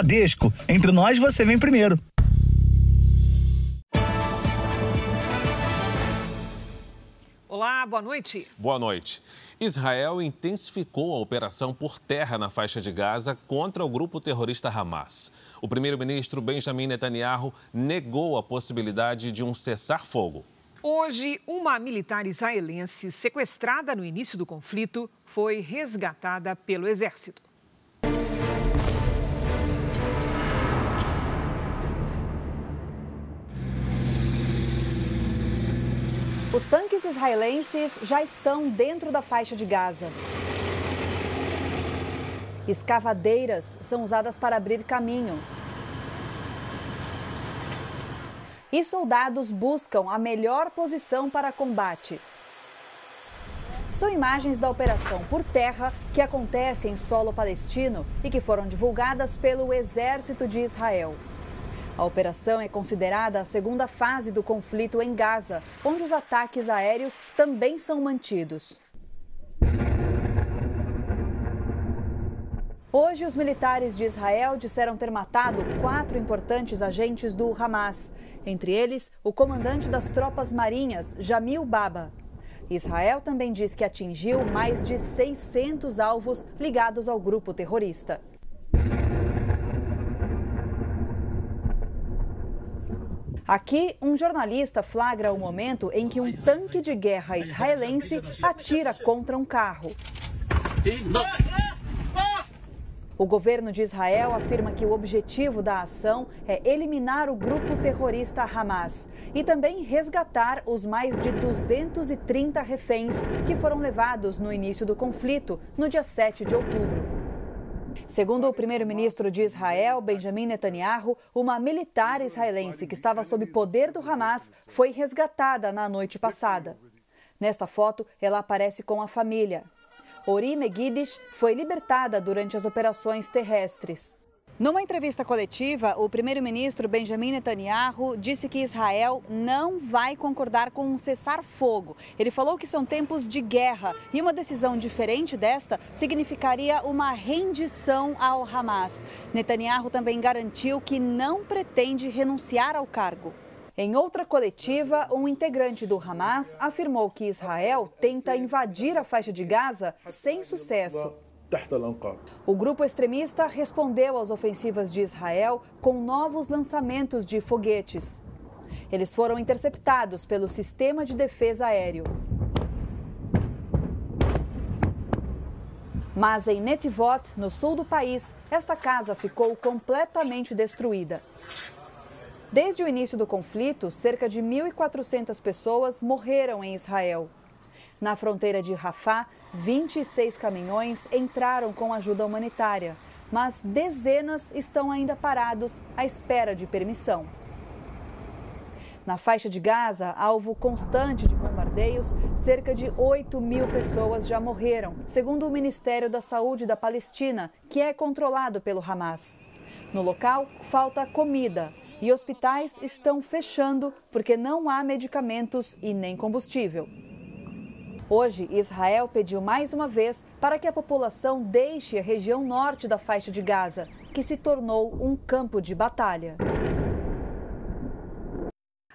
Bradesco. Entre nós, você vem primeiro. Olá, boa noite. Boa noite. Israel intensificou a operação por terra na faixa de Gaza contra o grupo terrorista Hamas. O primeiro-ministro Benjamin Netanyahu negou a possibilidade de um cessar-fogo. Hoje, uma militar israelense sequestrada no início do conflito foi resgatada pelo exército. Os tanques israelenses já estão dentro da faixa de Gaza. Escavadeiras são usadas para abrir caminho. E soldados buscam a melhor posição para combate. São imagens da operação por terra que acontece em solo palestino e que foram divulgadas pelo exército de Israel. A operação é considerada a segunda fase do conflito em Gaza, onde os ataques aéreos também são mantidos. Hoje, os militares de Israel disseram ter matado quatro importantes agentes do Hamas, entre eles o comandante das tropas marinhas, Jamil Baba. Israel também diz que atingiu mais de 600 alvos ligados ao grupo terrorista. Aqui, um jornalista flagra o momento em que um tanque de guerra israelense atira contra um carro. O governo de Israel afirma que o objetivo da ação é eliminar o grupo terrorista Hamas e também resgatar os mais de 230 reféns que foram levados no início do conflito, no dia 7 de outubro. Segundo o primeiro-ministro de Israel, Benjamin Netanyahu, uma militar israelense que estava sob poder do Hamas foi resgatada na noite passada. Nesta foto, ela aparece com a família. Ori Megidish foi libertada durante as operações terrestres. Numa entrevista coletiva, o primeiro-ministro Benjamin Netanyahu disse que Israel não vai concordar com um cessar-fogo. Ele falou que são tempos de guerra e uma decisão diferente desta significaria uma rendição ao Hamas. Netanyahu também garantiu que não pretende renunciar ao cargo. Em outra coletiva, um integrante do Hamas afirmou que Israel tenta invadir a faixa de Gaza sem sucesso. O grupo extremista respondeu às ofensivas de Israel com novos lançamentos de foguetes. Eles foram interceptados pelo sistema de defesa aéreo. Mas em Netivot, no sul do país, esta casa ficou completamente destruída. Desde o início do conflito, cerca de 1.400 pessoas morreram em Israel. Na fronteira de Rafah, 26 caminhões entraram com ajuda humanitária, mas dezenas estão ainda parados à espera de permissão. Na faixa de Gaza, alvo constante de bombardeios, cerca de 8 mil pessoas já morreram, segundo o Ministério da Saúde da Palestina, que é controlado pelo Hamas. No local, falta comida e hospitais estão fechando porque não há medicamentos e nem combustível. Hoje, Israel pediu mais uma vez para que a população deixe a região norte da faixa de Gaza, que se tornou um campo de batalha.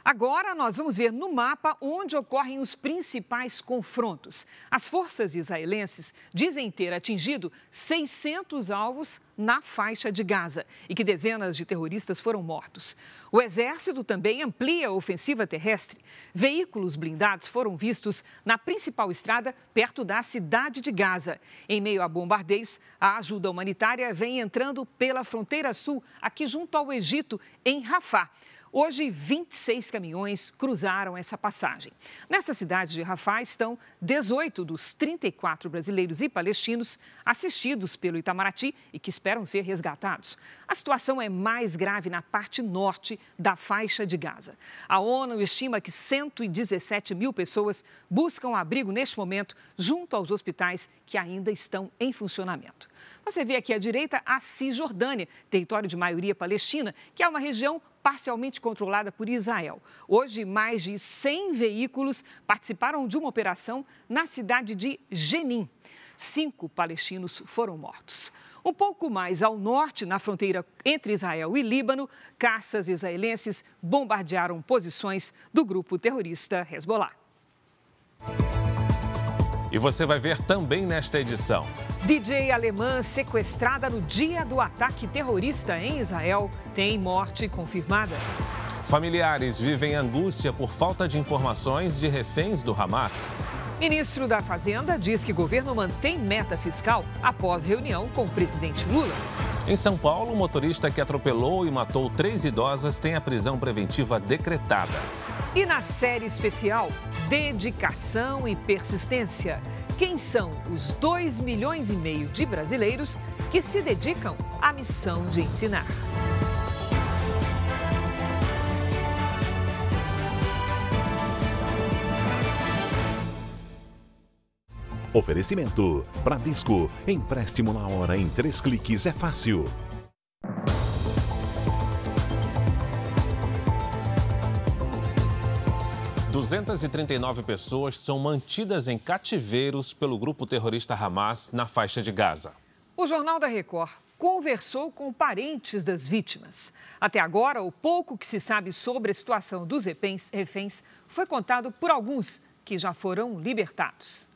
Agora nós vamos ver no mapa onde ocorrem os principais confrontos. As forças israelenses dizem ter atingido 600 alvos na faixa de Gaza e que dezenas de terroristas foram mortos. O exército também amplia a ofensiva terrestre. Veículos blindados foram vistos na principal estrada perto da cidade de Gaza. Em meio a bombardeios, a ajuda humanitária vem entrando pela fronteira sul, aqui junto ao Egito, em Rafah. Hoje, 26 caminhões cruzaram essa passagem. Nessa cidade de Rafah estão 18 dos 34 brasileiros e palestinos assistidos pelo Itamaraty e que esperam ser resgatados. A situação é mais grave na parte norte da faixa de Gaza. A ONU estima que 117 mil pessoas buscam abrigo neste momento junto aos hospitais que ainda estão em funcionamento. Você vê aqui à direita a Cisjordânia, território de maioria palestina, que é uma região parcialmente controlada por Israel. Hoje, mais de 100 veículos participaram de uma operação na cidade de Jenin. Cinco palestinos foram mortos. Um pouco mais ao norte, na fronteira entre Israel e Líbano, caças israelenses bombardearam posições do grupo terrorista Hezbollah. E você vai ver também nesta edição. DJ alemã sequestrada no dia do ataque terrorista em Israel tem morte confirmada. Familiares vivem angústia por falta de informações de reféns do Hamas. Ministro da Fazenda diz que governo mantém meta fiscal após reunião com o presidente Lula. Em São Paulo, o motorista que atropelou e matou três idosas tem a prisão preventiva decretada. E na série especial, dedicação e persistência. Quem são os 2 milhões e meio de brasileiros que se dedicam à missão de ensinar? Oferecimento: Bradesco. Empréstimo na hora em três cliques é fácil. 239 pessoas são mantidas em cativeiros pelo grupo terrorista Hamas na faixa de Gaza. O Jornal da Record conversou com parentes das vítimas. Até agora, o pouco que se sabe sobre a situação dos reféns foi contado por alguns que já foram libertados.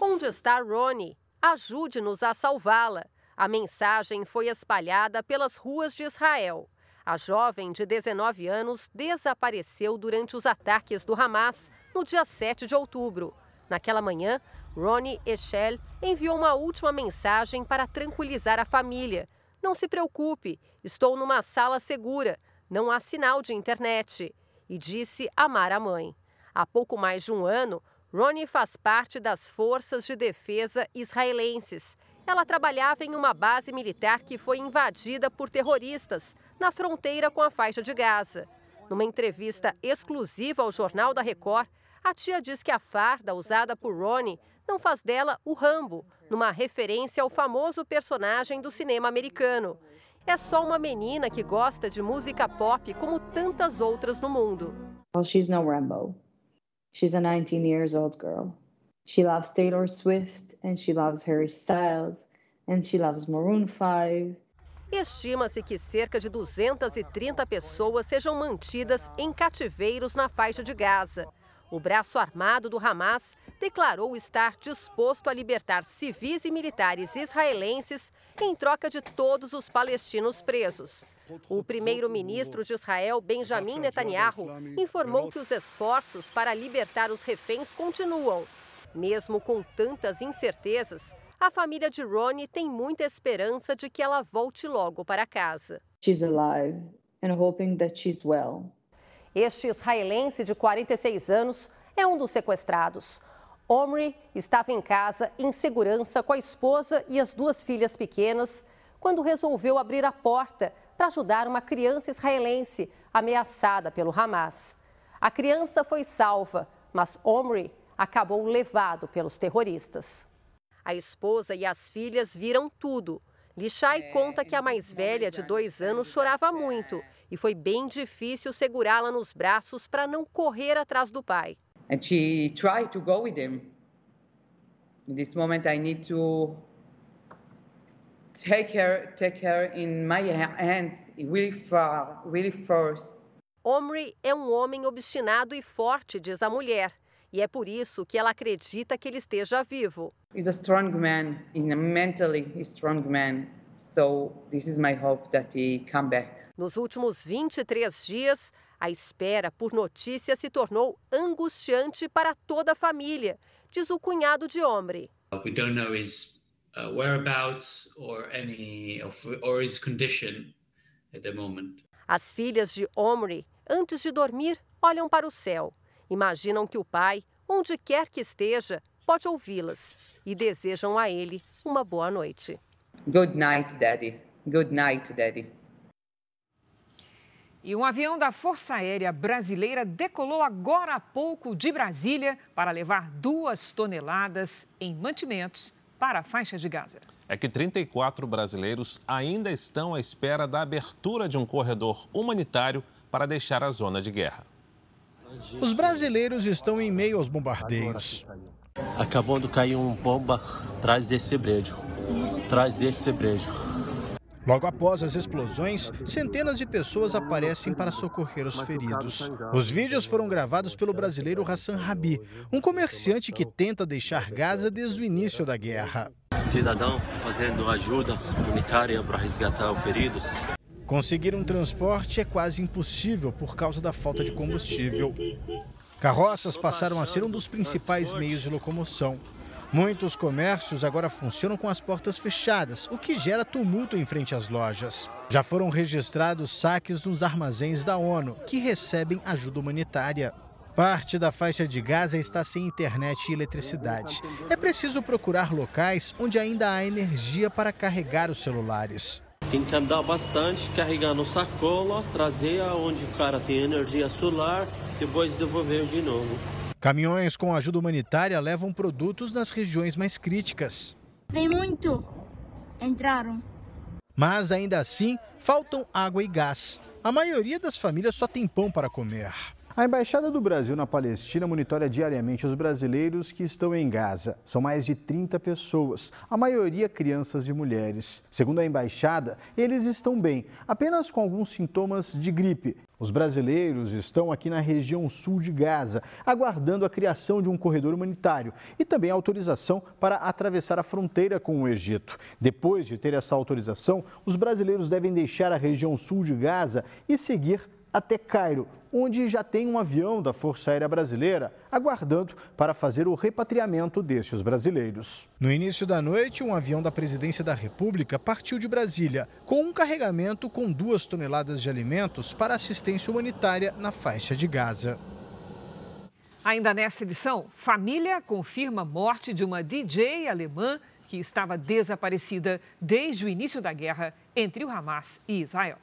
Onde está Ronnie? Ajude-nos a salvá-la. A mensagem foi espalhada pelas ruas de Israel. A jovem de 19 anos desapareceu durante os ataques do Hamas no dia 7 de outubro. Naquela manhã, Ronnie Echel enviou uma última mensagem para tranquilizar a família. Não se preocupe, estou numa sala segura, não há sinal de internet. E disse amar a mãe. Há pouco mais de um ano, Ronnie faz parte das forças de defesa israelenses ela trabalhava em uma base militar que foi invadida por terroristas na fronteira com a faixa de Gaza. Numa entrevista exclusiva ao Jornal da Record, a tia diz que a farda usada por Ronnie não faz dela o Rambo, numa referência ao famoso personagem do cinema americano. É só uma menina que gosta de música pop como tantas outras no mundo. Well, she's no Rambo. She's a 19 years old girl. She loves Taylor Swift and she loves Harry Styles and she loves Maroon 5. Estima-se que cerca de 230 pessoas sejam mantidas em cativeiros na faixa de Gaza. O braço armado do Hamas declarou estar disposto a libertar civis e militares israelenses em troca de todos os palestinos presos. O primeiro-ministro de Israel, Benjamin Netanyahu, informou que os esforços para libertar os reféns continuam mesmo com tantas incertezas, a família de Ronnie tem muita esperança de que ela volte logo para casa. She's alive and hoping that she's well. Este israelense de 46 anos é um dos sequestrados. Omri estava em casa em segurança com a esposa e as duas filhas pequenas quando resolveu abrir a porta para ajudar uma criança israelense ameaçada pelo Hamas. A criança foi salva, mas Omri acabou levado pelos terroristas. A esposa e as filhas viram tudo. Lishai é, conta que a mais velha, de dois anos, chorava muito e foi bem difícil segurá-la nos braços para não correr atrás do pai. And she tried to go with him. In this moment, I need to take her, take her in my hands, really far, really force. Omri é um homem obstinado e forte, diz a mulher. E é por isso que ela acredita que ele esteja vivo. He's a strong man, in a mentally strong man. So this is my hope that he come back. Nos últimos 23 dias, a espera por notícias se tornou angustiante para toda a família, diz o cunhado de Omri. We don't know his uh, whereabouts or any of, or his condition at the moment. As filhas de Omri, antes de dormir, olham para o céu Imaginam que o pai, onde quer que esteja, pode ouvi-las e desejam a ele uma boa noite. Good night, Daddy. Good night, Daddy. E um avião da Força Aérea Brasileira decolou agora há pouco de Brasília para levar duas toneladas em mantimentos para a faixa de Gaza. É que 34 brasileiros ainda estão à espera da abertura de um corredor humanitário para deixar a zona de guerra. Os brasileiros estão em meio aos bombardeios. Acabou de cair uma bomba atrás desse prédio. atrás desse brejo. Logo após as explosões, centenas de pessoas aparecem para socorrer os feridos. Os vídeos foram gravados pelo brasileiro Hassan Rabi, um comerciante que tenta deixar Gaza desde o início da guerra. Cidadão fazendo ajuda humanitária para resgatar os feridos. Conseguir um transporte é quase impossível por causa da falta de combustível. Carroças passaram a ser um dos principais meios de locomoção. Muitos comércios agora funcionam com as portas fechadas, o que gera tumulto em frente às lojas. Já foram registrados saques nos armazéns da ONU, que recebem ajuda humanitária. Parte da faixa de Gaza está sem internet e eletricidade. É preciso procurar locais onde ainda há energia para carregar os celulares. Tem que andar bastante, carregando sacola, trazer aonde o cara tem energia solar, depois devolver de novo. Caminhões com ajuda humanitária levam produtos nas regiões mais críticas. Tem muito. Entraram. Mas ainda assim, faltam água e gás. A maioria das famílias só tem pão para comer. A Embaixada do Brasil na Palestina monitora diariamente os brasileiros que estão em Gaza. São mais de 30 pessoas, a maioria crianças e mulheres. Segundo a embaixada, eles estão bem, apenas com alguns sintomas de gripe. Os brasileiros estão aqui na região sul de Gaza, aguardando a criação de um corredor humanitário e também autorização para atravessar a fronteira com o Egito. Depois de ter essa autorização, os brasileiros devem deixar a região sul de Gaza e seguir até Cairo, onde já tem um avião da Força Aérea Brasileira aguardando para fazer o repatriamento destes brasileiros. No início da noite, um avião da Presidência da República partiu de Brasília com um carregamento com duas toneladas de alimentos para assistência humanitária na faixa de Gaza. Ainda nessa edição, família confirma morte de uma DJ alemã que estava desaparecida desde o início da guerra entre o Hamas e Israel.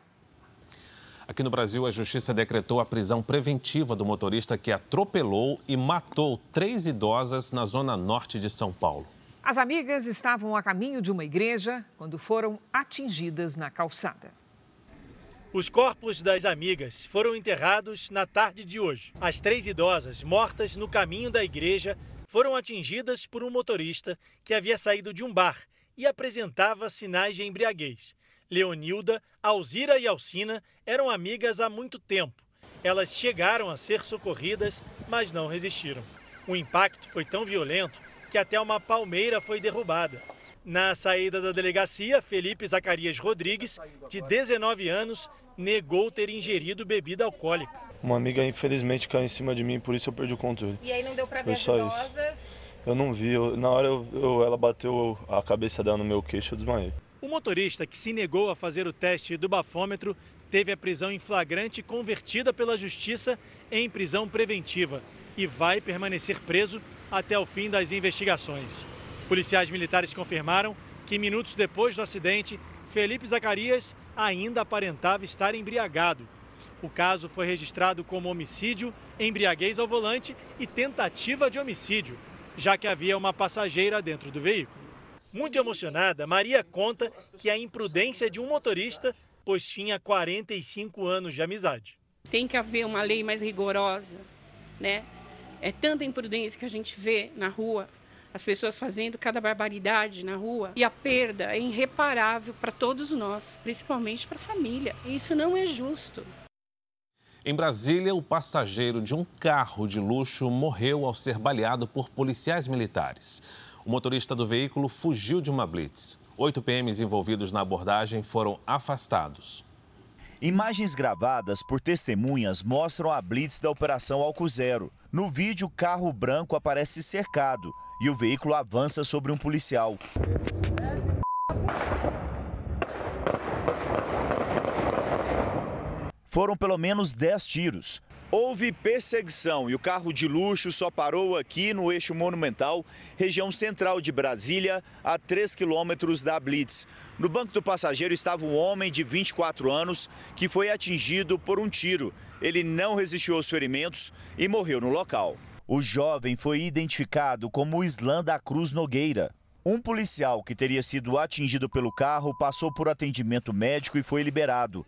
Aqui no Brasil, a justiça decretou a prisão preventiva do motorista que atropelou e matou três idosas na zona norte de São Paulo. As amigas estavam a caminho de uma igreja quando foram atingidas na calçada. Os corpos das amigas foram enterrados na tarde de hoje. As três idosas, mortas no caminho da igreja, foram atingidas por um motorista que havia saído de um bar e apresentava sinais de embriaguez. Leonilda, Alzira e Alcina eram amigas há muito tempo. Elas chegaram a ser socorridas, mas não resistiram. O impacto foi tão violento que até uma palmeira foi derrubada. Na saída da delegacia, Felipe Zacarias Rodrigues, de 19 anos, negou ter ingerido bebida alcoólica. Uma amiga, infelizmente, caiu em cima de mim, por isso eu perdi o controle. E aí não deu pra ver só isso. idosas? Eu não vi, eu- na hora eu- eu- ela bateu a cabeça dela no meu queixo, eu desmaiei. O motorista que se negou a fazer o teste do bafômetro teve a prisão em flagrante convertida pela justiça em prisão preventiva e vai permanecer preso até o fim das investigações. Policiais militares confirmaram que minutos depois do acidente, Felipe Zacarias ainda aparentava estar embriagado. O caso foi registrado como homicídio, embriaguez ao volante e tentativa de homicídio, já que havia uma passageira dentro do veículo. Muito emocionada, Maria conta que a imprudência de um motorista, pois tinha 45 anos de amizade. Tem que haver uma lei mais rigorosa, né? É tanta imprudência que a gente vê na rua, as pessoas fazendo cada barbaridade na rua, e a perda é irreparável para todos nós, principalmente para a família. E Isso não é justo. Em Brasília, o passageiro de um carro de luxo morreu ao ser baleado por policiais militares. O motorista do veículo fugiu de uma blitz. Oito PMs envolvidos na abordagem foram afastados. Imagens gravadas por testemunhas mostram a blitz da Operação Álcool Zero. No vídeo, o carro branco aparece cercado e o veículo avança sobre um policial. Foram pelo menos 10 tiros. Houve perseguição e o carro de luxo só parou aqui no eixo monumental, região central de Brasília, a 3 quilômetros da Blitz. No banco do passageiro estava um homem de 24 anos que foi atingido por um tiro. Ele não resistiu aos ferimentos e morreu no local. O jovem foi identificado como Islan da Cruz Nogueira. Um policial que teria sido atingido pelo carro passou por atendimento médico e foi liberado.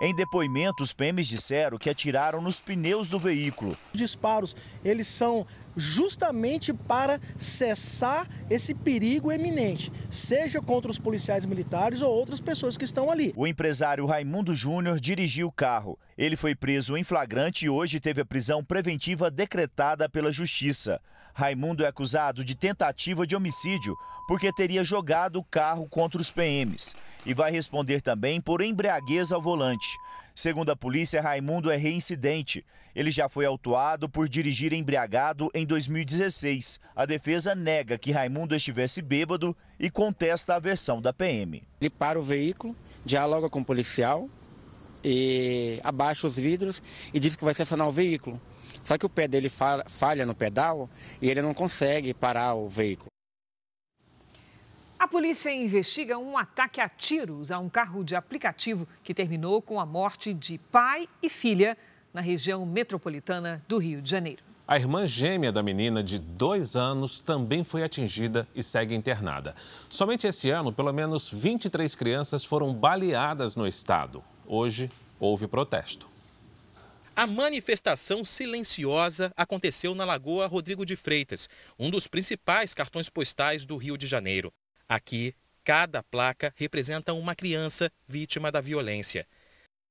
Em depoimento, os PMs disseram que atiraram nos pneus do veículo. disparos, eles são justamente para cessar esse perigo eminente, seja contra os policiais militares ou outras pessoas que estão ali. O empresário Raimundo Júnior dirigiu o carro. Ele foi preso em flagrante e hoje teve a prisão preventiva decretada pela Justiça. Raimundo é acusado de tentativa de homicídio porque teria jogado o carro contra os PMs e vai responder também por embriaguez ao volante. Segundo a polícia, Raimundo é reincidente. Ele já foi autuado por dirigir embriagado em 2016. A defesa nega que Raimundo estivesse bêbado e contesta a versão da PM. Ele para o veículo, dialoga com o policial e abaixa os vidros e diz que vai estacionar o veículo. Só que o pé dele falha no pedal e ele não consegue parar o veículo. A polícia investiga um ataque a tiros a um carro de aplicativo que terminou com a morte de pai e filha na região metropolitana do Rio de Janeiro. A irmã gêmea da menina, de dois anos, também foi atingida e segue internada. Somente esse ano, pelo menos 23 crianças foram baleadas no estado. Hoje, houve protesto. A manifestação silenciosa aconteceu na Lagoa Rodrigo de Freitas, um dos principais cartões postais do Rio de Janeiro. Aqui, cada placa representa uma criança vítima da violência.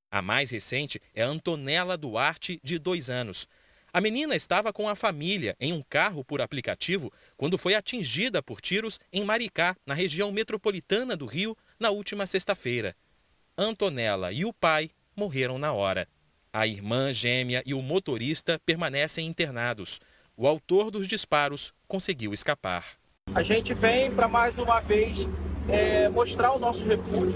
A mais recente é Antonella Duarte, de dois anos. A menina estava com a família em um carro por aplicativo quando foi atingida por tiros em Maricá, na região metropolitana do Rio, na última sexta-feira. Antonella e o pai morreram na hora. A irmã gêmea e o motorista permanecem internados. O autor dos disparos conseguiu escapar. A gente vem para mais uma vez é, mostrar o nosso repúdio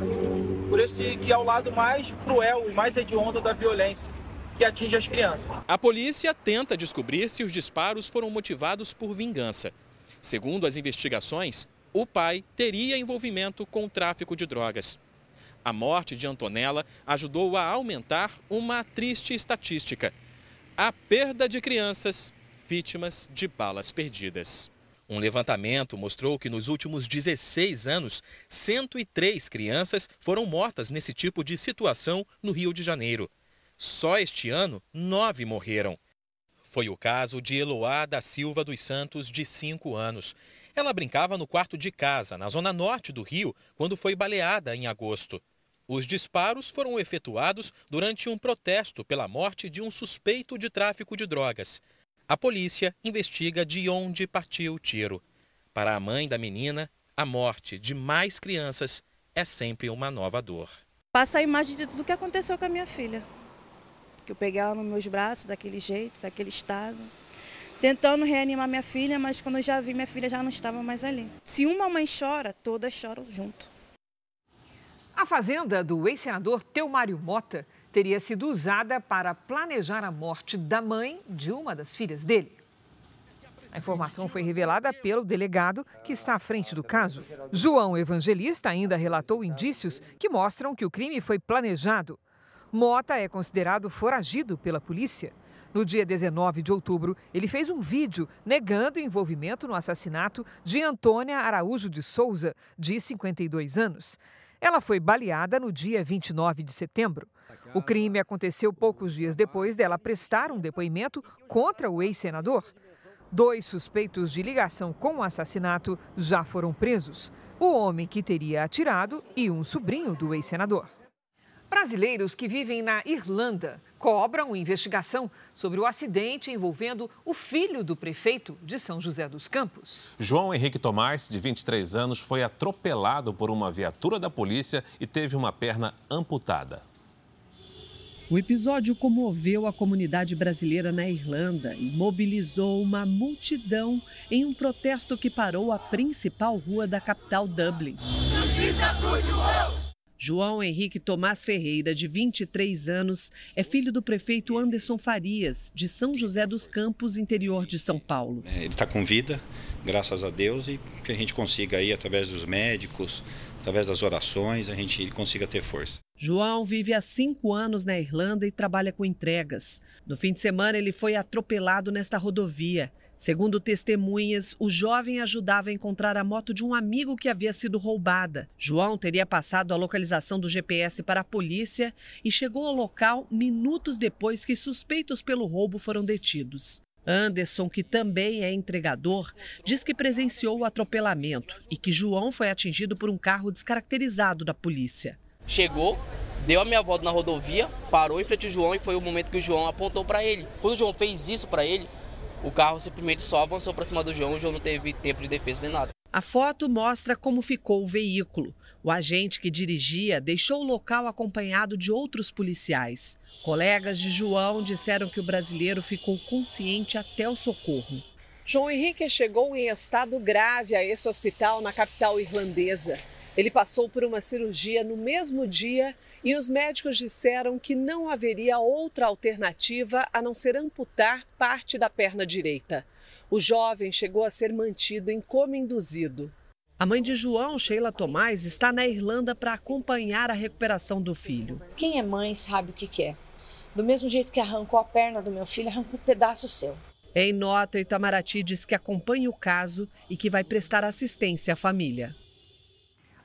por esse que é o lado mais cruel e mais hediondo da violência que atinge as crianças. A polícia tenta descobrir se os disparos foram motivados por vingança. Segundo as investigações, o pai teria envolvimento com o tráfico de drogas. A morte de Antonella ajudou a aumentar uma triste estatística: a perda de crianças vítimas de balas perdidas. Um levantamento mostrou que nos últimos 16 anos, 103 crianças foram mortas nesse tipo de situação no Rio de Janeiro. Só este ano, nove morreram. Foi o caso de Eloá da Silva dos Santos, de 5 anos. Ela brincava no quarto de casa, na zona norte do Rio, quando foi baleada em agosto. Os disparos foram efetuados durante um protesto pela morte de um suspeito de tráfico de drogas. A polícia investiga de onde partiu o tiro. Para a mãe da menina, a morte de mais crianças é sempre uma nova dor. Passa a imagem de tudo que aconteceu com a minha filha. Que eu peguei ela nos meus braços, daquele jeito, daquele estado. Tentando reanimar minha filha, mas quando eu já vi, minha filha já não estava mais ali. Se uma mãe chora, todas choram junto. A fazenda do ex-senador Teomário Mota teria sido usada para planejar a morte da mãe de uma das filhas dele. A informação foi revelada pelo delegado que está à frente do caso. João Evangelista ainda relatou indícios que mostram que o crime foi planejado. Mota é considerado foragido pela polícia. No dia 19 de outubro, ele fez um vídeo negando envolvimento no assassinato de Antônia Araújo de Souza, de 52 anos. Ela foi baleada no dia 29 de setembro. O crime aconteceu poucos dias depois dela prestar um depoimento contra o ex-senador. Dois suspeitos de ligação com o assassinato já foram presos: o homem que teria atirado e um sobrinho do ex-senador. Brasileiros que vivem na Irlanda cobram investigação sobre o acidente envolvendo o filho do prefeito de São José dos Campos. João Henrique Tomás, de 23 anos, foi atropelado por uma viatura da polícia e teve uma perna amputada. O episódio comoveu a comunidade brasileira na Irlanda e mobilizou uma multidão em um protesto que parou a principal rua da capital Dublin. Justiça por João! João Henrique Tomás Ferreira, de 23 anos, é filho do prefeito Anderson Farias, de São José dos Campos, interior de São Paulo. Ele está com vida, graças a Deus, e que a gente consiga aí, através dos médicos, através das orações, a gente consiga ter força. João vive há cinco anos na Irlanda e trabalha com entregas. No fim de semana, ele foi atropelado nesta rodovia. Segundo testemunhas, o jovem ajudava a encontrar a moto de um amigo que havia sido roubada. João teria passado a localização do GPS para a polícia e chegou ao local minutos depois que suspeitos pelo roubo foram detidos. Anderson, que também é entregador, diz que presenciou o atropelamento e que João foi atingido por um carro descaracterizado da polícia. Chegou, deu a minha volta na rodovia, parou em frente ao João e foi o momento que o João apontou para ele. Quando o João fez isso para ele, o carro simplesmente só avançou para cima do João e o João não teve tempo de defesa nem nada. A foto mostra como ficou o veículo. O agente que dirigia deixou o local acompanhado de outros policiais. Colegas de João disseram que o brasileiro ficou consciente até o socorro. João Henrique chegou em estado grave a esse hospital na capital irlandesa. Ele passou por uma cirurgia no mesmo dia e os médicos disseram que não haveria outra alternativa a não ser amputar parte da perna direita. O jovem chegou a ser mantido em coma induzido. A mãe de João, Sheila Tomás, está na Irlanda para acompanhar a recuperação do filho. Quem é mãe sabe o que é. Do mesmo jeito que arrancou a perna do meu filho, arrancou um pedaço seu. Em nota, Itamaraty diz que acompanha o caso e que vai prestar assistência à família.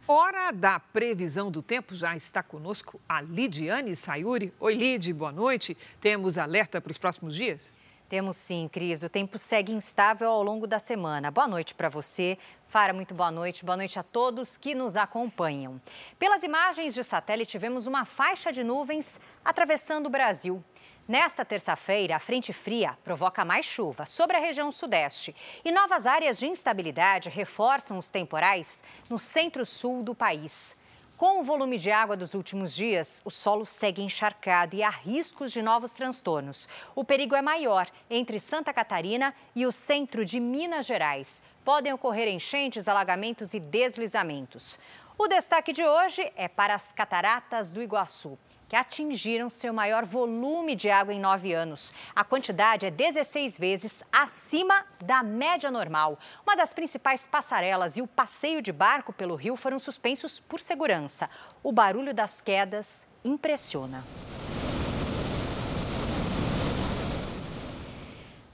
Hora da previsão do tempo, já está conosco a Lidiane Sayuri. Oi, Lid, boa noite. Temos alerta para os próximos dias? Temos sim, Cris. O tempo segue instável ao longo da semana. Boa noite para você. Fara, muito boa noite. Boa noite a todos que nos acompanham. Pelas imagens de satélite, vemos uma faixa de nuvens atravessando o Brasil. Nesta terça-feira, a frente fria provoca mais chuva sobre a região sudeste e novas áreas de instabilidade reforçam os temporais no centro-sul do país. Com o volume de água dos últimos dias, o solo segue encharcado e há riscos de novos transtornos. O perigo é maior entre Santa Catarina e o centro de Minas Gerais. Podem ocorrer enchentes, alagamentos e deslizamentos. O destaque de hoje é para as cataratas do Iguaçu que atingiram seu maior volume de água em nove anos. A quantidade é 16 vezes acima da média normal. Uma das principais passarelas e o passeio de barco pelo rio foram suspensos por segurança. O barulho das quedas impressiona.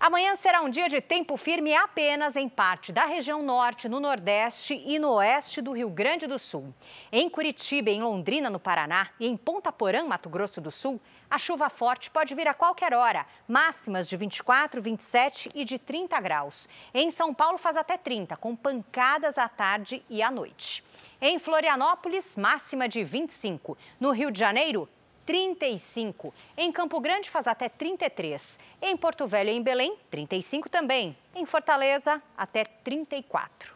Amanhã será um dia de tempo firme apenas em parte da região norte, no nordeste e no oeste do Rio Grande do Sul. Em Curitiba, em Londrina, no Paraná e em Ponta Porã, Mato Grosso do Sul, a chuva forte pode vir a qualquer hora, máximas de 24, 27 e de 30 graus. Em São Paulo faz até 30, com pancadas à tarde e à noite. Em Florianópolis, máxima de 25. No Rio de Janeiro, 35. Em Campo Grande faz até 33. Em Porto Velho e em Belém, 35 também. Em Fortaleza, até 34.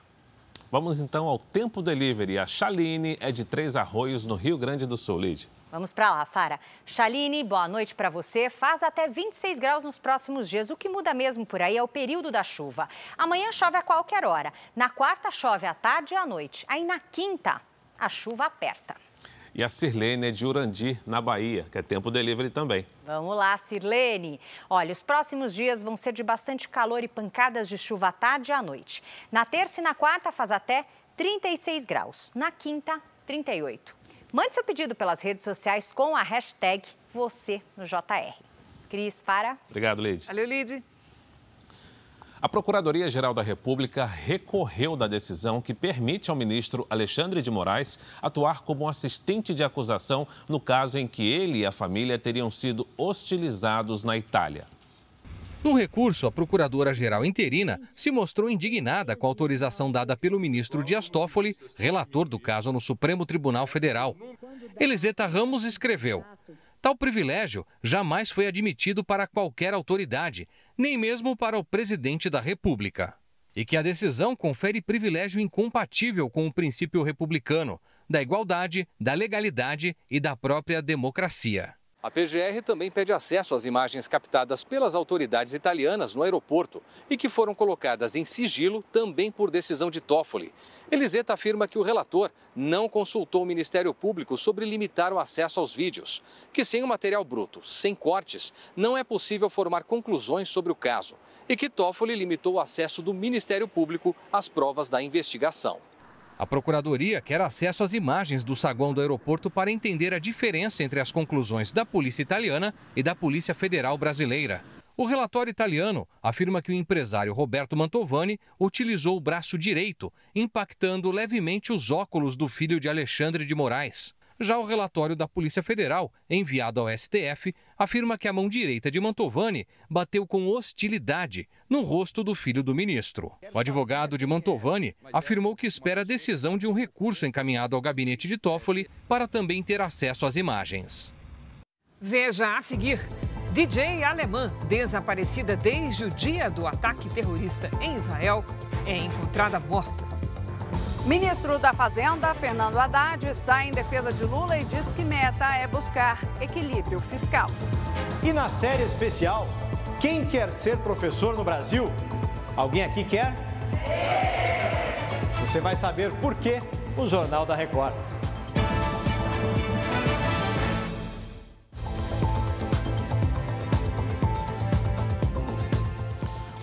Vamos então ao Tempo Delivery. A Chaline é de Três Arroios, no Rio Grande do Sul, Lid. Vamos para lá, Fara. Chaline, boa noite para você. Faz até 26 graus nos próximos dias. O que muda mesmo por aí é o período da chuva. Amanhã chove a qualquer hora. Na quarta, chove à tarde e à noite. Aí na quinta, a chuva aperta. E a Sirlene é de Urandi, na Bahia, que é tempo delivery também. Vamos lá, Sirlene. Olha, os próximos dias vão ser de bastante calor e pancadas de chuva à tarde e à noite. Na terça e na quarta faz até 36 graus. Na quinta, 38. Mande seu pedido pelas redes sociais com a hashtag você no JR. Cris, para. Obrigado, Lid. Valeu, Lid. A Procuradoria-Geral da República recorreu da decisão que permite ao ministro Alexandre de Moraes atuar como assistente de acusação no caso em que ele e a família teriam sido hostilizados na Itália. No recurso, a procuradora-geral interina se mostrou indignada com a autorização dada pelo ministro Dias Toffoli, relator do caso no Supremo Tribunal Federal. Eliseta Ramos escreveu: Tal privilégio jamais foi admitido para qualquer autoridade, nem mesmo para o presidente da República. E que a decisão confere privilégio incompatível com o princípio republicano, da igualdade, da legalidade e da própria democracia. A PGR também pede acesso às imagens captadas pelas autoridades italianas no aeroporto e que foram colocadas em sigilo também por decisão de Toffoli. Eliseta afirma que o relator não consultou o Ministério Público sobre limitar o acesso aos vídeos, que sem o material bruto, sem cortes, não é possível formar conclusões sobre o caso e que Toffoli limitou o acesso do Ministério Público às provas da investigação. A Procuradoria quer acesso às imagens do saguão do aeroporto para entender a diferença entre as conclusões da Polícia Italiana e da Polícia Federal Brasileira. O relatório italiano afirma que o empresário Roberto Mantovani utilizou o braço direito, impactando levemente os óculos do filho de Alexandre de Moraes. Já o relatório da Polícia Federal, enviado ao STF, afirma que a mão direita de Mantovani bateu com hostilidade no rosto do filho do ministro. O advogado de Mantovani afirmou que espera a decisão de um recurso encaminhado ao gabinete de Toffoli para também ter acesso às imagens. Veja a seguir. DJ alemã, desaparecida desde o dia do ataque terrorista em Israel, é encontrada morta. Ministro da Fazenda, Fernando Haddad, sai em defesa de Lula e diz que meta é buscar equilíbrio fiscal. E na série especial, quem quer ser professor no Brasil? Alguém aqui quer? Você vai saber por quê no Jornal da Record.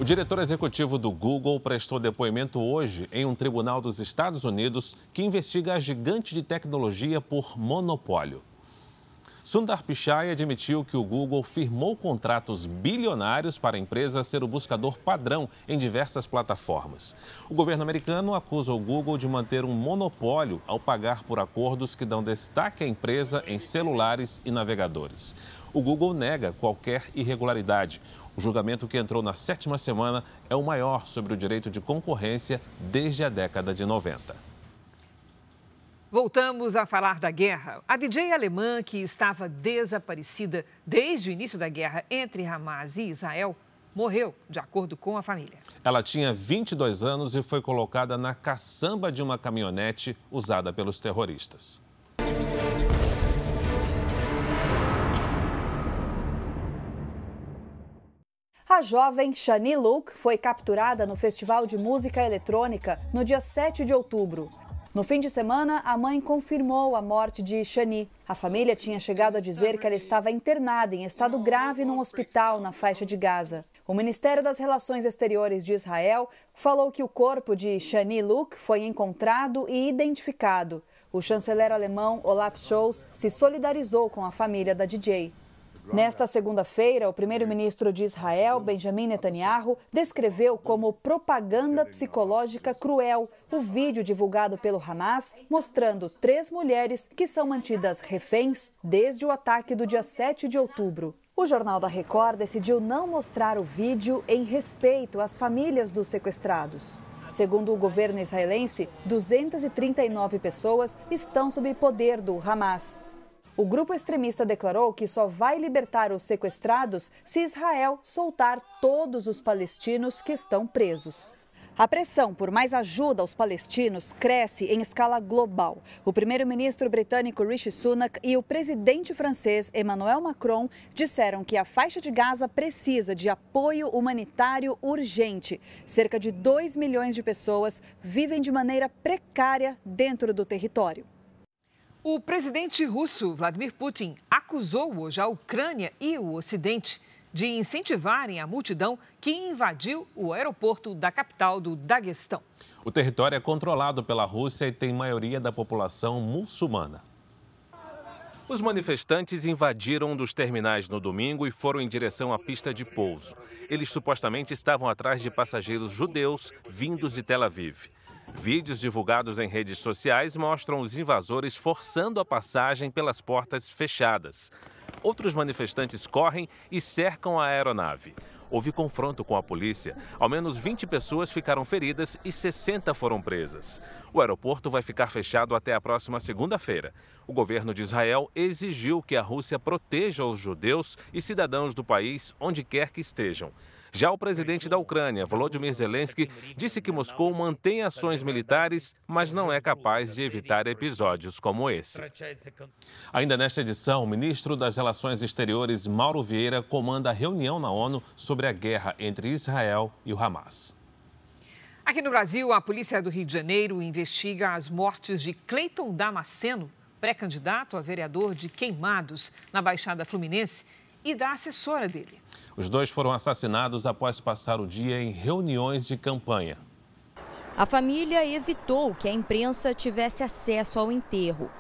O diretor executivo do Google prestou depoimento hoje em um tribunal dos Estados Unidos que investiga a gigante de tecnologia por monopólio. Sundar Pichai admitiu que o Google firmou contratos bilionários para a empresa ser o buscador padrão em diversas plataformas. O governo americano acusa o Google de manter um monopólio ao pagar por acordos que dão destaque à empresa em celulares e navegadores. O Google nega qualquer irregularidade. O julgamento que entrou na sétima semana é o maior sobre o direito de concorrência desde a década de 90. Voltamos a falar da guerra. A DJ alemã, que estava desaparecida desde o início da guerra entre Hamas e Israel, morreu, de acordo com a família. Ela tinha 22 anos e foi colocada na caçamba de uma caminhonete usada pelos terroristas. A jovem Shani Luke foi capturada no Festival de Música Eletrônica no dia 7 de outubro. No fim de semana, a mãe confirmou a morte de Shani. A família tinha chegado a dizer que ela estava internada em estado grave num hospital na faixa de Gaza. O Ministério das Relações Exteriores de Israel falou que o corpo de Shani Luke foi encontrado e identificado. O chanceler alemão Olaf Scholz se solidarizou com a família da DJ. Nesta segunda-feira, o primeiro-ministro de Israel, Benjamin Netanyahu, descreveu como propaganda psicológica cruel o vídeo divulgado pelo Hamas mostrando três mulheres que são mantidas reféns desde o ataque do dia 7 de outubro. O Jornal da Record decidiu não mostrar o vídeo em respeito às famílias dos sequestrados. Segundo o governo israelense, 239 pessoas estão sob poder do Hamas. O grupo extremista declarou que só vai libertar os sequestrados se Israel soltar todos os palestinos que estão presos. A pressão por mais ajuda aos palestinos cresce em escala global. O primeiro-ministro britânico Rishi Sunak e o presidente francês Emmanuel Macron disseram que a faixa de Gaza precisa de apoio humanitário urgente. Cerca de 2 milhões de pessoas vivem de maneira precária dentro do território. O presidente russo Vladimir Putin acusou hoje a Ucrânia e o Ocidente de incentivarem a multidão que invadiu o aeroporto da capital do Daguestão. O território é controlado pela Rússia e tem maioria da população muçulmana. Os manifestantes invadiram um dos terminais no domingo e foram em direção à pista de pouso. Eles supostamente estavam atrás de passageiros judeus vindos de Tel Aviv. Vídeos divulgados em redes sociais mostram os invasores forçando a passagem pelas portas fechadas. Outros manifestantes correm e cercam a aeronave. Houve confronto com a polícia. Ao menos 20 pessoas ficaram feridas e 60 foram presas. O aeroporto vai ficar fechado até a próxima segunda-feira. O governo de Israel exigiu que a Rússia proteja os judeus e cidadãos do país onde quer que estejam. Já o presidente da Ucrânia, Volodymyr Zelensky, disse que Moscou mantém ações militares, mas não é capaz de evitar episódios como esse. Ainda nesta edição, o ministro das Relações Exteriores, Mauro Vieira, comanda a reunião na ONU sobre a guerra entre Israel e o Hamas. Aqui no Brasil, a polícia do Rio de Janeiro investiga as mortes de Cleiton Damasceno, pré-candidato a vereador de Queimados, na Baixada Fluminense, e da assessora dele. Os dois foram assassinados após passar o dia em reuniões de campanha. A família evitou que a imprensa tivesse acesso ao enterro.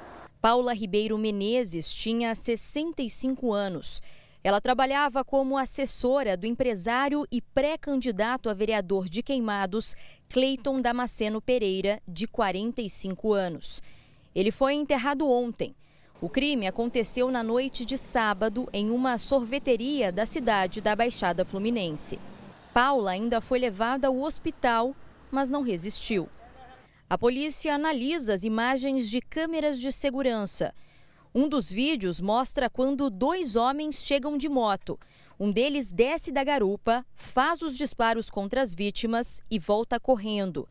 Paula Ribeiro Menezes tinha 65 anos. Ela trabalhava como assessora do empresário e pré-candidato a vereador de Queimados, Cleiton Damasceno Pereira, de 45 anos. Ele foi enterrado ontem. O crime aconteceu na noite de sábado em uma sorveteria da cidade da Baixada Fluminense. Paula ainda foi levada ao hospital, mas não resistiu. A polícia analisa as imagens de câmeras de segurança. Um dos vídeos mostra quando dois homens chegam de moto. Um deles desce da garupa, faz os disparos contra as vítimas e volta correndo.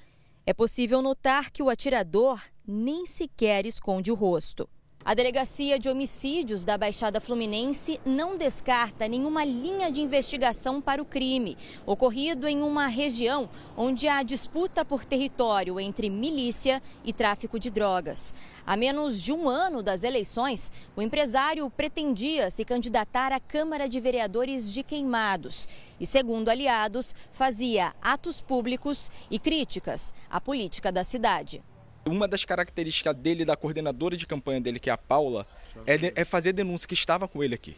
É possível notar que o atirador nem sequer esconde o rosto. A Delegacia de Homicídios da Baixada Fluminense não descarta nenhuma linha de investigação para o crime, ocorrido em uma região onde há disputa por território entre milícia e tráfico de drogas. Há menos de um ano das eleições, o empresário pretendia se candidatar à Câmara de Vereadores de Queimados e, segundo aliados, fazia atos públicos e críticas à política da cidade. Uma das características dele, da coordenadora de campanha dele, que é a Paula, é, é fazer denúncia que estava com ele aqui.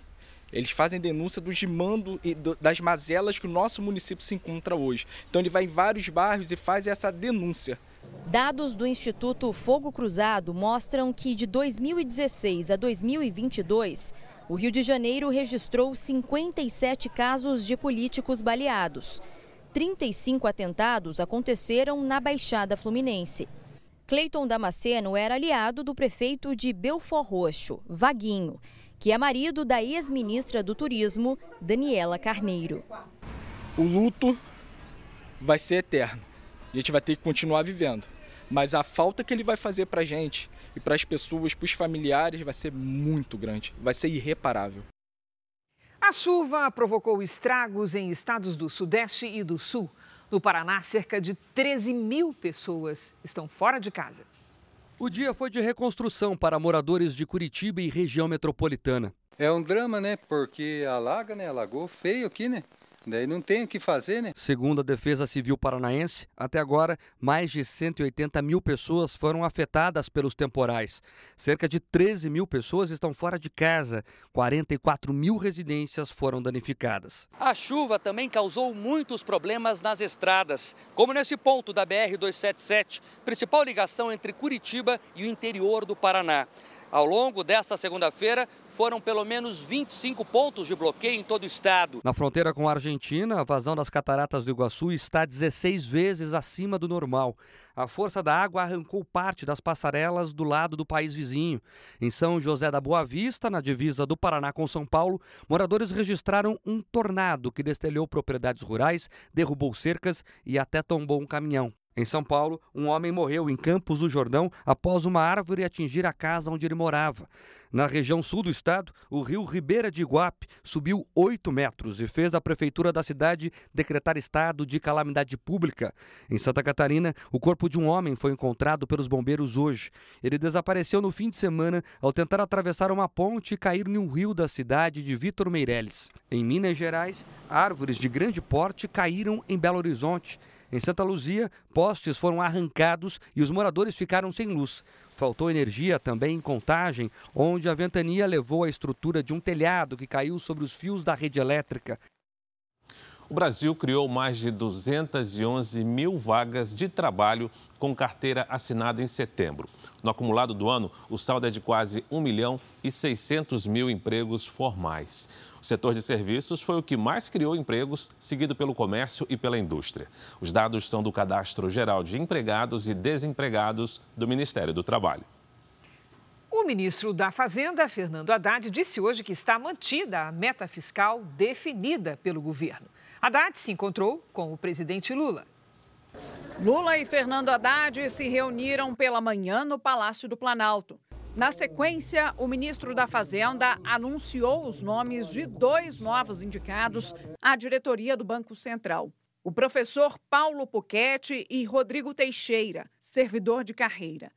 Eles fazem denúncia do desmando e do, das mazelas que o nosso município se encontra hoje. Então ele vai em vários bairros e faz essa denúncia. Dados do Instituto Fogo Cruzado mostram que de 2016 a 2022, o Rio de Janeiro registrou 57 casos de políticos baleados. 35 atentados aconteceram na Baixada Fluminense. Cleiton Damasceno era aliado do prefeito de Belfor Roxo, Vaguinho, que é marido da ex-ministra do Turismo, Daniela Carneiro. O luto vai ser eterno. A gente vai ter que continuar vivendo. Mas a falta que ele vai fazer para a gente e para as pessoas, para os familiares, vai ser muito grande. Vai ser irreparável. A chuva provocou estragos em estados do Sudeste e do Sul. No Paraná, cerca de 13 mil pessoas estão fora de casa. O dia foi de reconstrução para moradores de Curitiba e região metropolitana. É um drama, né? Porque alaga, né? Alagou feio aqui, né? Daí não tem o que fazer, né? Segundo a Defesa Civil Paranaense, até agora, mais de 180 mil pessoas foram afetadas pelos temporais. Cerca de 13 mil pessoas estão fora de casa. 44 mil residências foram danificadas. A chuva também causou muitos problemas nas estradas, como nesse ponto da BR-277, principal ligação entre Curitiba e o interior do Paraná. Ao longo desta segunda-feira, foram pelo menos 25 pontos de bloqueio em todo o estado. Na fronteira com a Argentina, a vazão das cataratas do Iguaçu está 16 vezes acima do normal. A força da água arrancou parte das passarelas do lado do país vizinho. Em São José da Boa Vista, na divisa do Paraná com São Paulo, moradores registraram um tornado que destelhou propriedades rurais, derrubou cercas e até tombou um caminhão. Em São Paulo, um homem morreu em Campos do Jordão após uma árvore atingir a casa onde ele morava. Na região sul do estado, o rio Ribeira de Iguape subiu 8 metros e fez a prefeitura da cidade decretar estado de calamidade pública. Em Santa Catarina, o corpo de um homem foi encontrado pelos bombeiros hoje. Ele desapareceu no fim de semana ao tentar atravessar uma ponte e cair no rio da cidade de Vitor Meireles. Em Minas Gerais, árvores de grande porte caíram em Belo Horizonte. Em Santa Luzia, postes foram arrancados e os moradores ficaram sem luz. Faltou energia também em Contagem, onde a ventania levou a estrutura de um telhado que caiu sobre os fios da rede elétrica. O Brasil criou mais de 211 mil vagas de trabalho com carteira assinada em setembro. No acumulado do ano, o saldo é de quase 1 milhão e 600 mil empregos formais. O setor de serviços foi o que mais criou empregos, seguido pelo comércio e pela indústria. Os dados são do Cadastro Geral de Empregados e Desempregados do Ministério do Trabalho. O ministro da Fazenda, Fernando Haddad, disse hoje que está mantida a meta fiscal definida pelo governo. Haddad se encontrou com o presidente Lula. Lula e Fernando Haddad se reuniram pela manhã no Palácio do Planalto. Na sequência, o ministro da Fazenda anunciou os nomes de dois novos indicados à diretoria do Banco Central. O professor Paulo Puquete e Rodrigo Teixeira, servidor de carreira.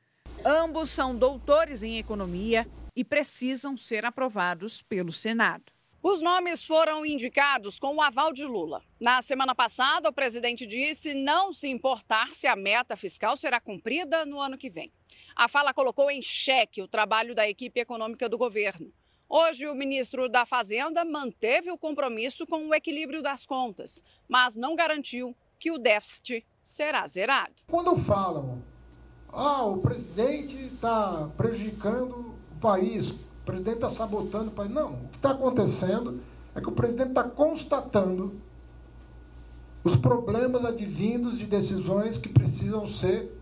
Ambos são doutores em economia e precisam ser aprovados pelo Senado. Os nomes foram indicados com o aval de Lula. Na semana passada, o presidente disse não se importar se a meta fiscal será cumprida no ano que vem. A fala colocou em xeque o trabalho da equipe econômica do governo. Hoje, o ministro da Fazenda manteve o compromisso com o equilíbrio das contas, mas não garantiu que o déficit será zerado. Quando falam, ah, o presidente está prejudicando o país, o presidente está sabotando o país. Não, o que está acontecendo é que o presidente está constatando os problemas advindos de decisões que precisam ser,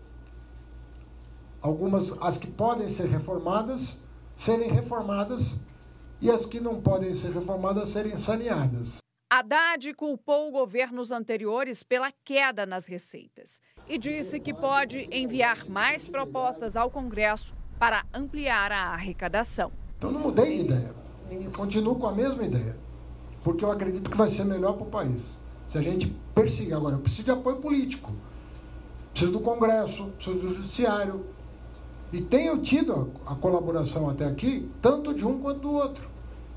algumas, as que podem ser reformadas, serem reformadas e as que não podem ser reformadas serem saneadas. Haddad culpou governos anteriores pela queda nas receitas e disse que pode enviar mais propostas ao Congresso para ampliar a arrecadação. Então não mudei de ideia. Continuo com a mesma ideia, porque eu acredito que vai ser melhor para o país. Se a gente perseguir agora, eu preciso de apoio político, preciso do Congresso, preciso do Judiciário. E tenho tido a, a colaboração até aqui, tanto de um quanto do outro.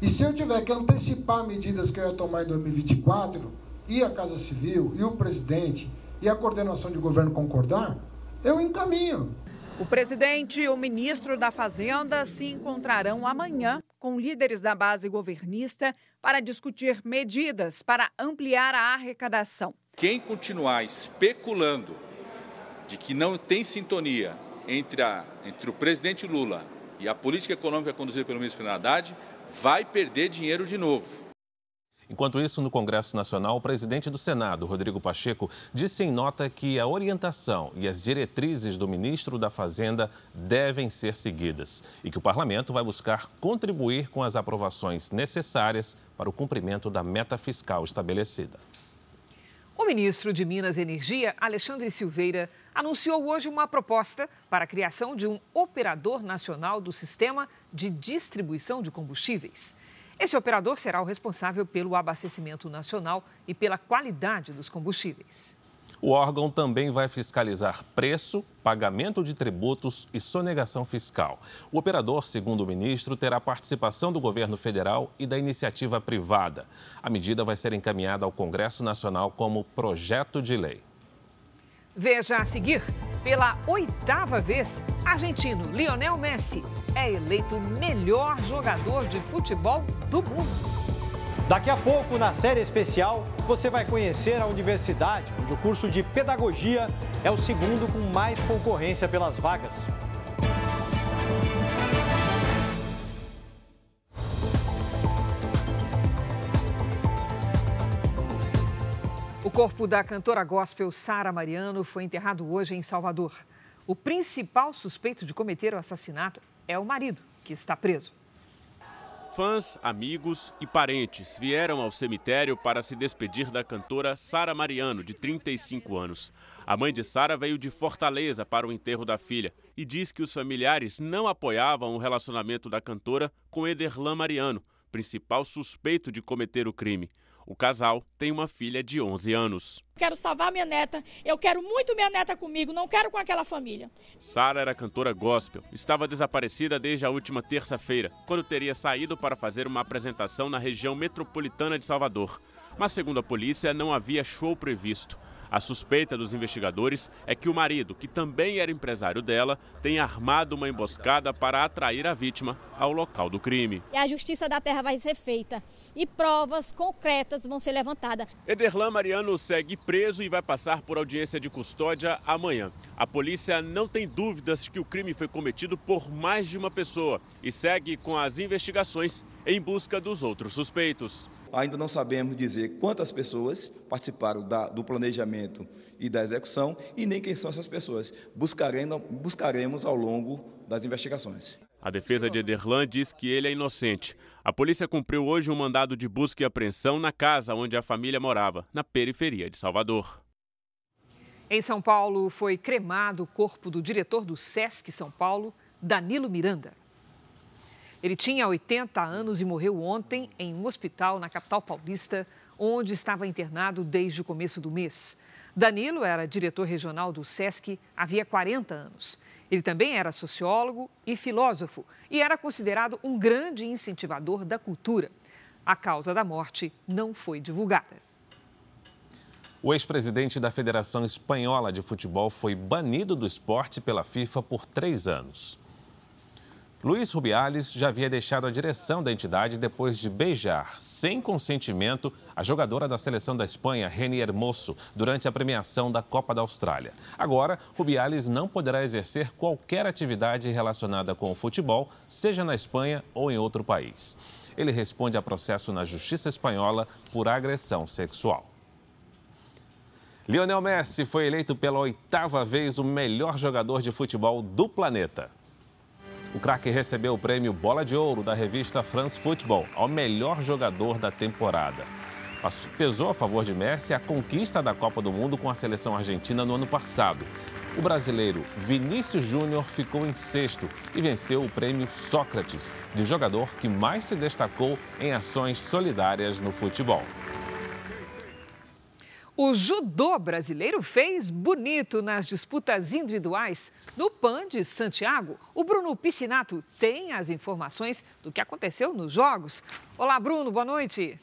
E se eu tiver que antecipar medidas que eu ia tomar em 2024, e a Casa Civil, e o presidente, e a coordenação de governo concordar, eu encaminho. O presidente e o ministro da Fazenda se encontrarão amanhã com líderes da base governista para discutir medidas para ampliar a arrecadação. Quem continuar especulando de que não tem sintonia entre, a, entre o presidente Lula e a política econômica conduzida pelo ministro Fernando Haddad vai perder dinheiro de novo. Enquanto isso, no Congresso Nacional, o presidente do Senado, Rodrigo Pacheco, disse em nota que a orientação e as diretrizes do ministro da Fazenda devem ser seguidas e que o parlamento vai buscar contribuir com as aprovações necessárias para o cumprimento da meta fiscal estabelecida. O ministro de Minas e Energia, Alexandre Silveira, anunciou hoje uma proposta para a criação de um operador nacional do sistema de distribuição de combustíveis. Esse operador será o responsável pelo abastecimento nacional e pela qualidade dos combustíveis. O órgão também vai fiscalizar preço, pagamento de tributos e sonegação fiscal. O operador, segundo o ministro, terá participação do governo federal e da iniciativa privada. A medida vai ser encaminhada ao Congresso Nacional como projeto de lei. Veja a seguir. Pela oitava vez, argentino Lionel Messi é eleito melhor jogador de futebol do mundo. Daqui a pouco, na série especial, você vai conhecer a universidade, onde o curso de pedagogia é o segundo com mais concorrência pelas vagas. O corpo da cantora gospel Sara Mariano foi enterrado hoje em Salvador. O principal suspeito de cometer o assassinato é o marido, que está preso. Fãs, amigos e parentes vieram ao cemitério para se despedir da cantora Sara Mariano, de 35 anos. A mãe de Sara veio de Fortaleza para o enterro da filha e diz que os familiares não apoiavam o relacionamento da cantora com Ederlan Mariano, principal suspeito de cometer o crime. O casal tem uma filha de 11 anos. Quero salvar minha neta. Eu quero muito minha neta comigo, não quero com aquela família. Sara era cantora gospel. Estava desaparecida desde a última terça-feira, quando teria saído para fazer uma apresentação na região metropolitana de Salvador. Mas, segundo a polícia, não havia show previsto. A suspeita dos investigadores é que o marido, que também era empresário dela, tenha armado uma emboscada para atrair a vítima ao local do crime. E a justiça da terra vai ser feita e provas concretas vão ser levantadas. Ederlan Mariano segue preso e vai passar por audiência de custódia amanhã. A polícia não tem dúvidas que o crime foi cometido por mais de uma pessoa e segue com as investigações em busca dos outros suspeitos. Ainda não sabemos dizer quantas pessoas participaram da, do planejamento e da execução e nem quem são essas pessoas. Buscaremos, buscaremos ao longo das investigações. A defesa de Ederlan diz que ele é inocente. A polícia cumpriu hoje um mandado de busca e apreensão na casa onde a família morava, na periferia de Salvador. Em São Paulo, foi cremado o corpo do diretor do SESC São Paulo, Danilo Miranda. Ele tinha 80 anos e morreu ontem em um hospital na capital paulista, onde estava internado desde o começo do mês. Danilo era diretor regional do SESC havia 40 anos. Ele também era sociólogo e filósofo e era considerado um grande incentivador da cultura. A causa da morte não foi divulgada. O ex-presidente da Federação Espanhola de Futebol foi banido do esporte pela FIFA por três anos. Luiz Rubiales já havia deixado a direção da entidade depois de beijar, sem consentimento, a jogadora da seleção da Espanha, Reni Hermoso, durante a premiação da Copa da Austrália. Agora, Rubiales não poderá exercer qualquer atividade relacionada com o futebol, seja na Espanha ou em outro país. Ele responde a processo na Justiça Espanhola por agressão sexual. Lionel Messi foi eleito pela oitava vez o melhor jogador de futebol do planeta. O craque recebeu o prêmio Bola de Ouro da revista France Football ao melhor jogador da temporada. Pesou a favor de Messi a conquista da Copa do Mundo com a seleção argentina no ano passado. O brasileiro Vinícius Júnior ficou em sexto e venceu o prêmio Sócrates, de jogador que mais se destacou em ações solidárias no futebol. O judô brasileiro fez bonito nas disputas individuais. No PAN de Santiago, o Bruno Piscinato tem as informações do que aconteceu nos Jogos. Olá, Bruno, boa noite.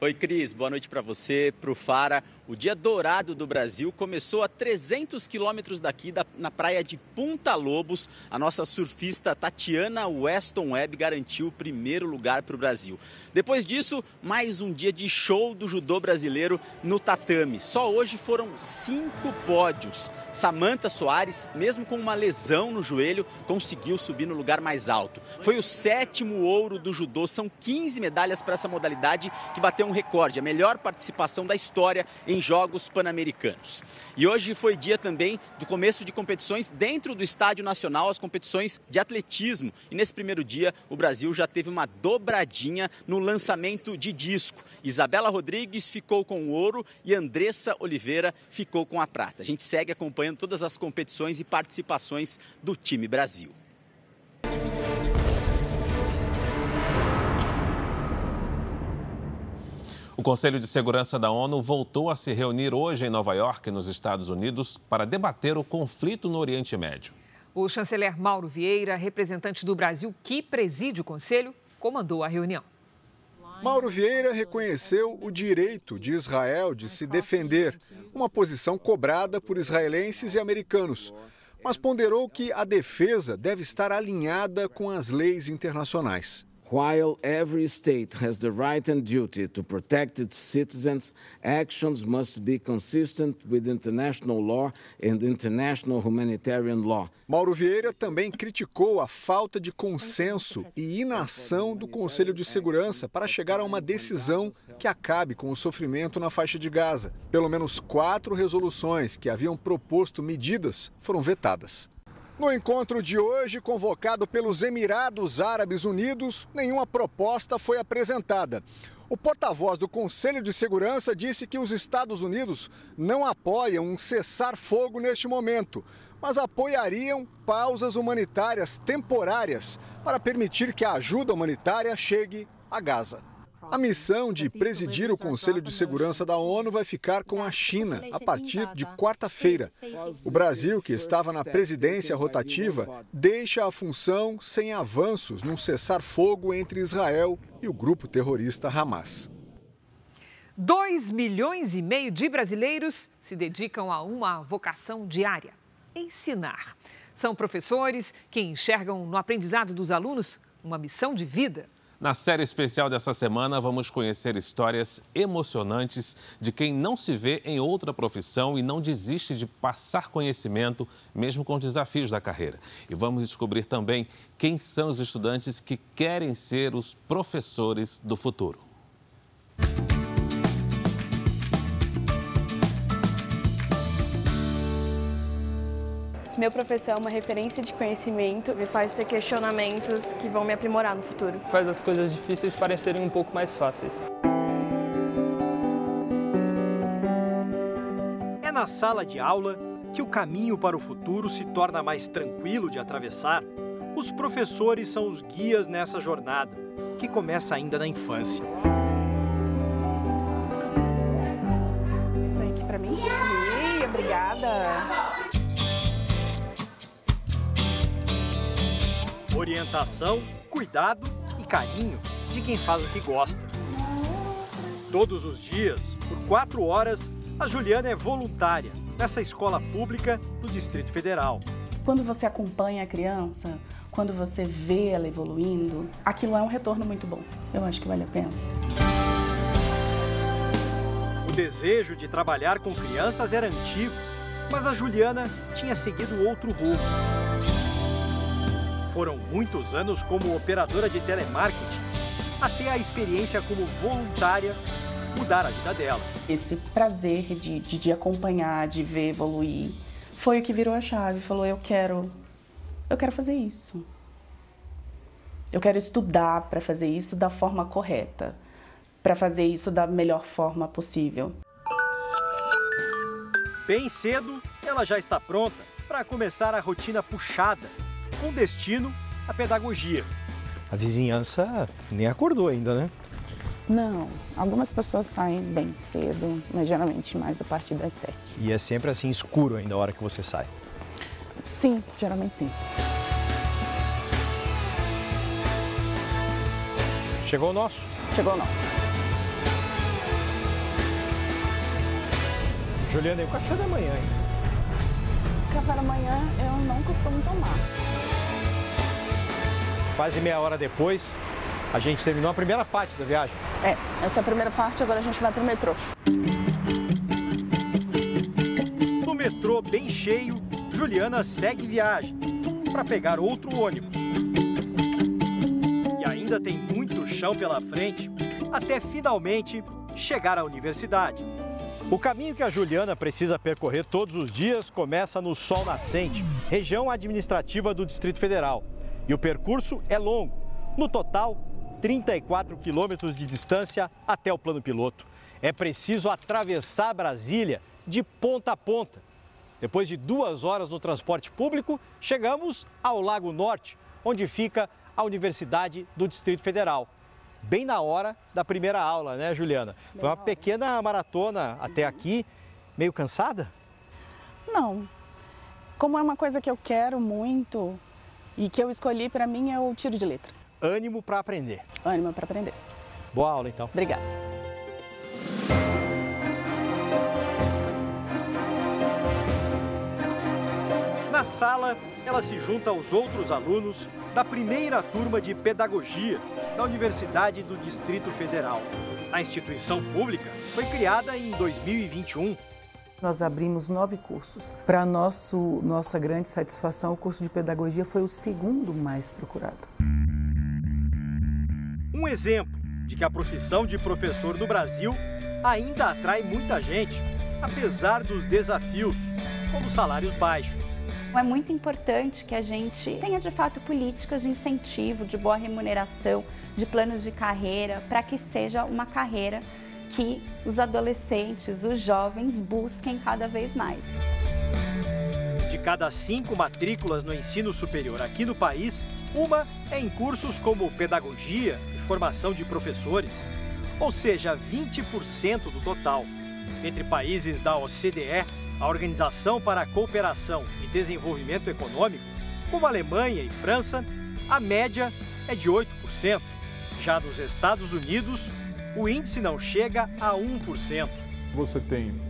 Oi, Cris, boa noite para você, para o Fara. O dia dourado do Brasil começou a 300 quilômetros daqui, da, na praia de Punta Lobos. A nossa surfista Tatiana Weston Webb garantiu o primeiro lugar para o Brasil. Depois disso, mais um dia de show do judô brasileiro no tatame. Só hoje foram cinco pódios. Samantha Soares, mesmo com uma lesão no joelho, conseguiu subir no lugar mais alto. Foi o sétimo ouro do judô, são 15 medalhas para essa modalidade que bateu um recorde, a melhor participação da história em em Jogos Pan-Americanos. E hoje foi dia também do começo de competições dentro do Estádio Nacional, as competições de atletismo. E nesse primeiro dia, o Brasil já teve uma dobradinha no lançamento de disco. Isabela Rodrigues ficou com o ouro e Andressa Oliveira ficou com a prata. A gente segue acompanhando todas as competições e participações do time Brasil. O Conselho de Segurança da ONU voltou a se reunir hoje em Nova York, nos Estados Unidos, para debater o conflito no Oriente Médio. O chanceler Mauro Vieira, representante do Brasil que preside o Conselho, comandou a reunião. Mauro Vieira reconheceu o direito de Israel de se defender, uma posição cobrada por israelenses e americanos, mas ponderou que a defesa deve estar alinhada com as leis internacionais. While every state has the right and duty to protect its citizens, actions must be consistent with international law and international humanitarian law. Mauro Vieira também criticou a falta de consenso e inação do Conselho de Segurança para chegar a uma decisão que acabe com o sofrimento na faixa de Gaza. Pelo menos quatro resoluções que haviam proposto medidas foram vetadas. No encontro de hoje, convocado pelos Emirados Árabes Unidos, nenhuma proposta foi apresentada. O porta-voz do Conselho de Segurança disse que os Estados Unidos não apoiam um cessar-fogo neste momento, mas apoiariam pausas humanitárias temporárias para permitir que a ajuda humanitária chegue a Gaza. A missão de presidir o Conselho de Segurança da ONU vai ficar com a China a partir de quarta-feira. O Brasil, que estava na presidência rotativa, deixa a função sem avanços num cessar-fogo entre Israel e o grupo terrorista Hamas. 2 milhões e meio de brasileiros se dedicam a uma vocação diária: ensinar. São professores que enxergam no aprendizado dos alunos uma missão de vida. Na série especial dessa semana, vamos conhecer histórias emocionantes de quem não se vê em outra profissão e não desiste de passar conhecimento, mesmo com desafios da carreira. E vamos descobrir também quem são os estudantes que querem ser os professores do futuro. Meu professor é uma referência de conhecimento, me faz ter questionamentos que vão me aprimorar no futuro. Faz as coisas difíceis parecerem um pouco mais fáceis. É na sala de aula que o caminho para o futuro se torna mais tranquilo de atravessar. Os professores são os guias nessa jornada, que começa ainda na infância. Orientação, cuidado e carinho de quem faz o que gosta. Todos os dias, por quatro horas, a Juliana é voluntária nessa escola pública do Distrito Federal. quando você acompanha a criança, quando você vê ela evoluindo, aquilo é um retorno muito bom. Eu acho que vale a pena. O desejo de trabalhar com crianças era antigo, mas a Juliana tinha seguido outro rumo. Foram muitos anos como operadora de telemarketing, até a experiência como voluntária mudar a vida dela. Esse prazer de, de, de acompanhar, de ver evoluir, foi o que virou a chave. Falou, eu quero, eu quero fazer isso. Eu quero estudar para fazer isso da forma correta, para fazer isso da melhor forma possível. Bem cedo, ela já está pronta para começar a rotina puxada, com destino à pedagogia. A vizinhança nem acordou ainda, né? Não, algumas pessoas saem bem cedo, mas geralmente mais a partir das sete. E é sempre assim escuro ainda a hora que você sai? Sim, geralmente sim. Chegou o nosso? Chegou o nosso. Juliana, e o café da manhã, hein? Café da manhã eu não costumo tomar. Quase meia hora depois, a gente terminou a primeira parte da viagem. É, essa é a primeira parte, agora a gente vai pro metrô. No metrô bem cheio, Juliana segue viagem para pegar outro ônibus. E ainda tem muito chão pela frente até finalmente chegar à universidade. O caminho que a Juliana precisa percorrer todos os dias começa no Sol Nascente, região administrativa do Distrito Federal. E o percurso é longo. No total, 34 quilômetros de distância até o plano piloto. É preciso atravessar Brasília de ponta a ponta. Depois de duas horas no transporte público, chegamos ao Lago Norte, onde fica a Universidade do Distrito Federal. Bem na hora da primeira aula, né, Juliana? Foi uma pequena maratona até aqui. Meio cansada? Não. Como é uma coisa que eu quero muito e que eu escolhi para mim é o tiro de letra. Ânimo para aprender. Ânimo para aprender. Boa aula, então. Obrigada. Na sala, ela se junta aos outros alunos da primeira turma de Pedagogia da Universidade do Distrito Federal. A instituição pública foi criada em 2021. Nós abrimos nove cursos. Para nossa grande satisfação, o curso de Pedagogia foi o segundo mais procurado. Um exemplo de que a profissão de professor no Brasil ainda atrai muita gente, apesar dos desafios, como salários baixos. É muito importante que a gente tenha de fato políticas de incentivo, de boa remuneração, de planos de carreira, para que seja uma carreira que os adolescentes, os jovens busquem cada vez mais. De cada cinco matrículas no ensino superior aqui no país, uma é em cursos como pedagogia e formação de professores, ou seja, 20% do total. Entre países da OCDE, a Organização para a Cooperação e Desenvolvimento Econômico, como Alemanha e França, a média é de 8%. Já nos Estados Unidos, o índice não chega a 1%. Você tem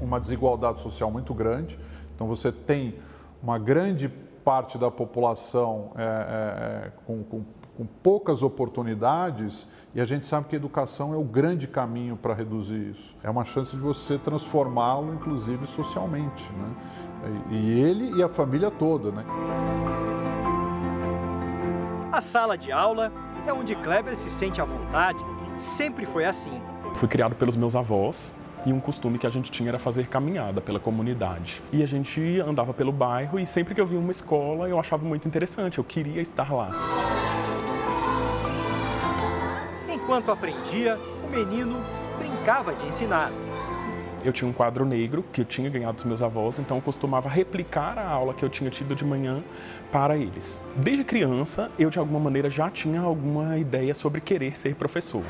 uma desigualdade social muito grande, então você tem uma grande parte da população é, é, com, com, com, poucas oportunidades e a gente sabe que a educação é o grande caminho para reduzir isso. É uma chance de você transformá-lo, inclusive socialmente, né? E ele e a família toda, né? A sala de aula é onde Kleber se sente à vontade. Sempre foi assim. Fui criado pelos meus avós e um costume que a gente tinha era fazer caminhada pela comunidade. E a gente andava pelo bairro e sempre que eu via uma escola eu achava muito interessante, eu queria estar lá. Enquanto aprendia, o menino brincava de ensinar. Eu tinha um quadro negro que eu tinha ganhado dos meus avós, então eu costumava replicar a aula que eu tinha tido de manhã para eles. Desde criança, eu de alguma maneira já tinha alguma ideia sobre querer ser professor.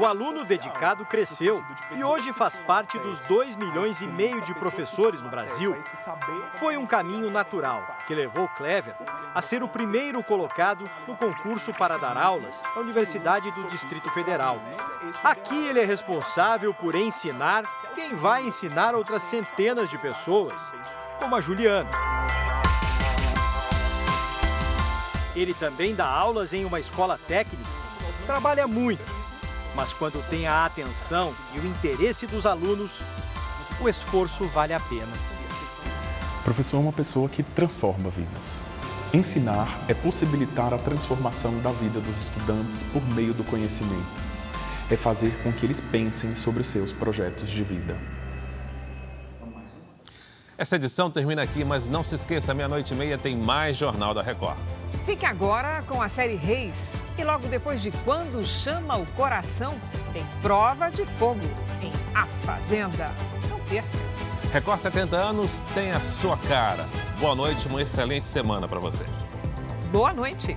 O aluno dedicado cresceu e hoje faz parte dos 2 milhões e meio de professores no Brasil. Foi um caminho natural que levou Clever a ser o primeiro colocado no concurso para dar aulas na Universidade do Distrito Federal. Aqui ele é responsável por ensinar quem vai ensinar outras centenas de pessoas, como a Juliana. Ele também dá aulas em uma escola técnica. Trabalha muito, mas quando tem a atenção e o interesse dos alunos, o esforço vale a pena. O professor é uma pessoa que transforma vidas. Ensinar é possibilitar a transformação da vida dos estudantes por meio do conhecimento. É fazer com que eles pensem sobre os seus projetos de vida. Essa edição termina aqui, mas não se esqueça, meia-noite e meia tem mais Jornal da Record. Fique agora com a série Reis. E logo depois de Quando Chama o Coração, tem Prova de Fogo em A Fazenda. Não perca. Record 70 anos tem a sua cara. Boa noite, uma excelente semana para você. Boa noite.